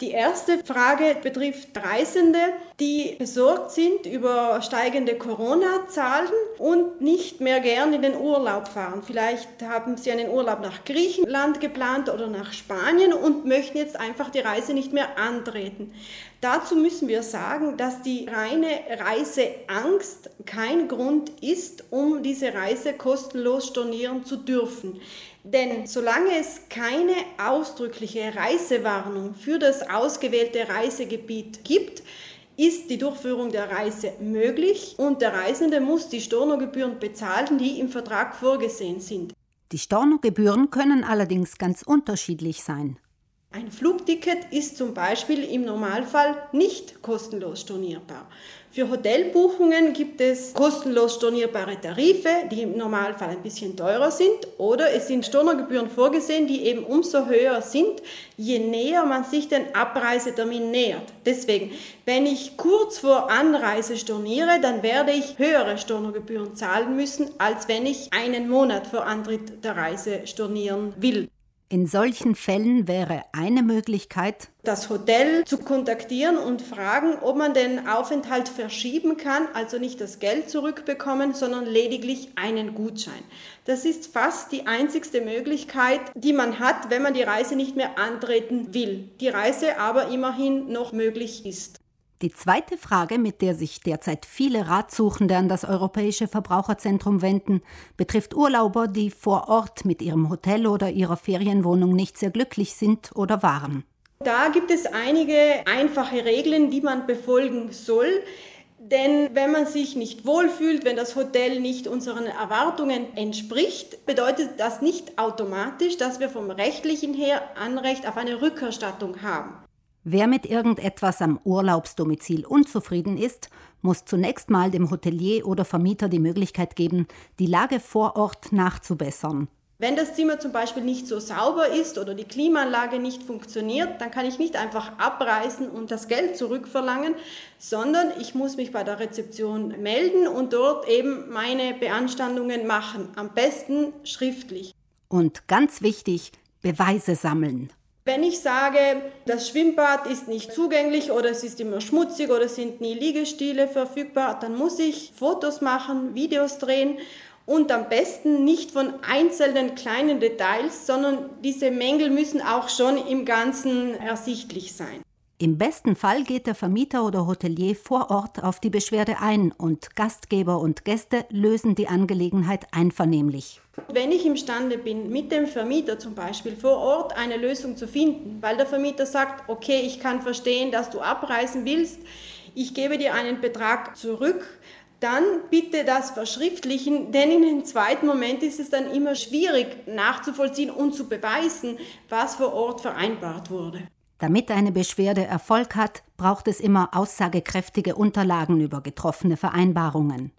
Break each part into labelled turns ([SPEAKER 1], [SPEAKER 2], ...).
[SPEAKER 1] Die erste Frage betrifft Reisende, die besorgt sind über steigende Corona-Zahlen und nicht mehr gern in den Urlaub fahren. Vielleicht haben sie einen Urlaub nach Griechenland geplant oder nach Spanien und möchten jetzt einfach die Reise nicht mehr antreten. Dazu müssen wir sagen, dass die reine Reiseangst kein Grund ist, um diese Reise kostenlos stornieren zu dürfen. Denn solange es keine ausdrückliche Reisewarnung für das ausgewählte Reisegebiet gibt, ist die Durchführung der Reise möglich und der Reisende muss die Stornogebühren bezahlen, die im Vertrag vorgesehen sind.
[SPEAKER 2] Die Stornogebühren können allerdings ganz unterschiedlich sein.
[SPEAKER 1] Ein Flugticket ist zum Beispiel im Normalfall nicht kostenlos stornierbar. Für Hotelbuchungen gibt es kostenlos stornierbare Tarife, die im Normalfall ein bisschen teurer sind, oder es sind Stornogebühren vorgesehen, die eben umso höher sind, je näher man sich den Abreisetermin nähert. Deswegen, wenn ich kurz vor Anreise storniere, dann werde ich höhere Stornogebühren zahlen müssen, als wenn ich einen Monat vor Antritt der Reise stornieren will.
[SPEAKER 2] In solchen Fällen wäre eine Möglichkeit,
[SPEAKER 1] das Hotel zu kontaktieren und fragen, ob man den Aufenthalt verschieben kann, also nicht das Geld zurückbekommen, sondern lediglich einen Gutschein. Das ist fast die einzigste Möglichkeit, die man hat, wenn man die Reise nicht mehr antreten will, die Reise aber immerhin noch möglich ist.
[SPEAKER 2] Die zweite Frage, mit der sich derzeit viele Ratsuchende an das Europäische Verbraucherzentrum wenden, betrifft Urlauber, die vor Ort mit ihrem Hotel oder ihrer Ferienwohnung nicht sehr glücklich sind oder waren.
[SPEAKER 1] Da gibt es einige einfache Regeln, die man befolgen soll. Denn wenn man sich nicht wohlfühlt, wenn das Hotel nicht unseren Erwartungen entspricht, bedeutet das nicht automatisch, dass wir vom rechtlichen her Anrecht auf eine Rückerstattung haben.
[SPEAKER 2] Wer mit irgendetwas am Urlaubsdomizil unzufrieden ist, muss zunächst mal dem Hotelier oder Vermieter die Möglichkeit geben, die Lage vor Ort nachzubessern.
[SPEAKER 1] Wenn das Zimmer zum Beispiel nicht so sauber ist oder die Klimaanlage nicht funktioniert, dann kann ich nicht einfach abreißen und das Geld zurückverlangen, sondern ich muss mich bei der Rezeption melden und dort eben meine Beanstandungen machen, am besten schriftlich.
[SPEAKER 2] Und ganz wichtig, Beweise sammeln.
[SPEAKER 1] Wenn ich sage, das Schwimmbad ist nicht zugänglich oder es ist immer schmutzig oder es sind nie Liegestile verfügbar, dann muss ich Fotos machen, Videos drehen und am besten nicht von einzelnen kleinen Details, sondern diese Mängel müssen auch schon im Ganzen ersichtlich sein.
[SPEAKER 2] Im besten Fall geht der Vermieter oder Hotelier vor Ort auf die Beschwerde ein und Gastgeber und Gäste lösen die Angelegenheit einvernehmlich.
[SPEAKER 1] Wenn ich imstande bin, mit dem Vermieter zum Beispiel vor Ort eine Lösung zu finden, weil der Vermieter sagt, okay, ich kann verstehen, dass du abreisen willst, ich gebe dir einen Betrag zurück, dann bitte das verschriftlichen, denn in dem zweiten Moment ist es dann immer schwierig nachzuvollziehen und zu beweisen, was vor Ort vereinbart wurde.
[SPEAKER 2] Damit eine Beschwerde Erfolg hat, braucht es immer aussagekräftige Unterlagen über getroffene Vereinbarungen.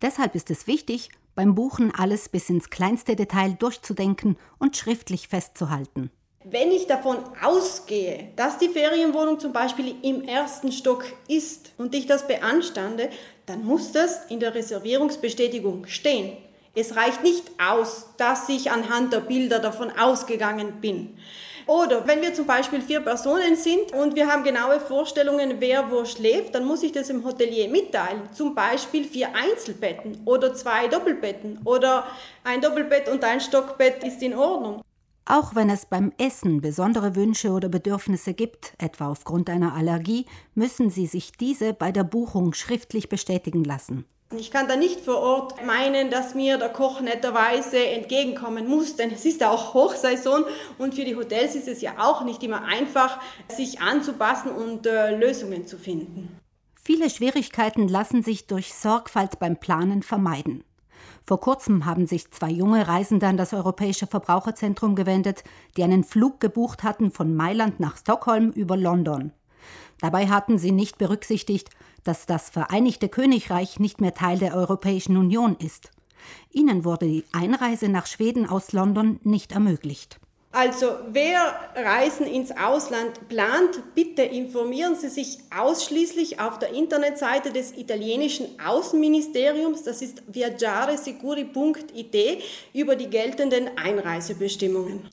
[SPEAKER 2] Deshalb ist es wichtig, beim Buchen alles bis ins kleinste Detail durchzudenken und schriftlich festzuhalten.
[SPEAKER 1] Wenn ich davon ausgehe, dass die Ferienwohnung zum Beispiel im ersten Stock ist und ich das beanstande, dann muss das in der Reservierungsbestätigung stehen. Es reicht nicht aus, dass ich anhand der Bilder davon ausgegangen bin. Oder wenn wir zum Beispiel vier Personen sind und wir haben genaue Vorstellungen, wer wo schläft, dann muss ich das im Hotelier mitteilen. Zum Beispiel vier Einzelbetten oder zwei Doppelbetten oder ein Doppelbett und ein Stockbett ist in Ordnung.
[SPEAKER 2] Auch wenn es beim Essen besondere Wünsche oder Bedürfnisse gibt, etwa aufgrund einer Allergie, müssen Sie sich diese bei der Buchung schriftlich bestätigen lassen.
[SPEAKER 1] Ich kann da nicht vor Ort meinen, dass mir der Koch netterweise entgegenkommen muss, denn es ist ja auch Hochsaison und für die Hotels ist es ja auch nicht immer einfach, sich anzupassen und äh, Lösungen zu finden.
[SPEAKER 2] Viele Schwierigkeiten lassen sich durch Sorgfalt beim Planen vermeiden. Vor kurzem haben sich zwei junge Reisende an das Europäische Verbraucherzentrum gewendet, die einen Flug gebucht hatten von Mailand nach Stockholm über London. Dabei hatten sie nicht berücksichtigt, dass das Vereinigte Königreich nicht mehr Teil der Europäischen Union ist. Ihnen wurde die Einreise nach Schweden aus London nicht ermöglicht.
[SPEAKER 1] Also wer Reisen ins Ausland plant, bitte informieren Sie sich ausschließlich auf der Internetseite des italienischen Außenministeriums, das ist viaggiaresicuri.it, über die geltenden Einreisebestimmungen.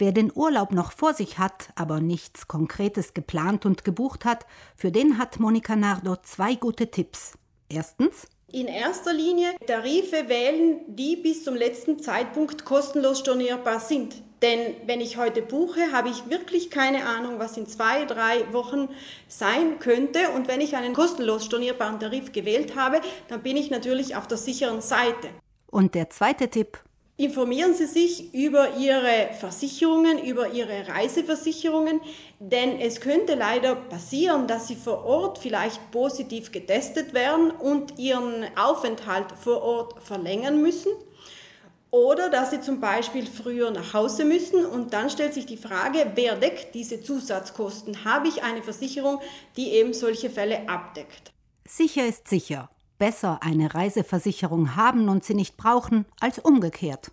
[SPEAKER 2] Wer den Urlaub noch vor sich hat, aber nichts Konkretes geplant und gebucht hat, für den hat Monika Nardo zwei gute Tipps. Erstens.
[SPEAKER 1] In erster Linie Tarife wählen, die bis zum letzten Zeitpunkt kostenlos stornierbar sind. Denn wenn ich heute buche, habe ich wirklich keine Ahnung, was in zwei, drei Wochen sein könnte. Und wenn ich einen kostenlos stornierbaren Tarif gewählt habe, dann bin ich natürlich auf der sicheren Seite.
[SPEAKER 2] Und der zweite Tipp.
[SPEAKER 1] Informieren Sie sich über Ihre Versicherungen, über Ihre Reiseversicherungen, denn es könnte leider passieren, dass Sie vor Ort vielleicht positiv getestet werden und Ihren Aufenthalt vor Ort verlängern müssen. Oder dass Sie zum Beispiel früher nach Hause müssen und dann stellt sich die Frage, wer deckt diese Zusatzkosten? Habe ich eine Versicherung, die eben solche Fälle abdeckt?
[SPEAKER 2] Sicher ist sicher. Besser eine Reiseversicherung haben und sie nicht brauchen, als umgekehrt.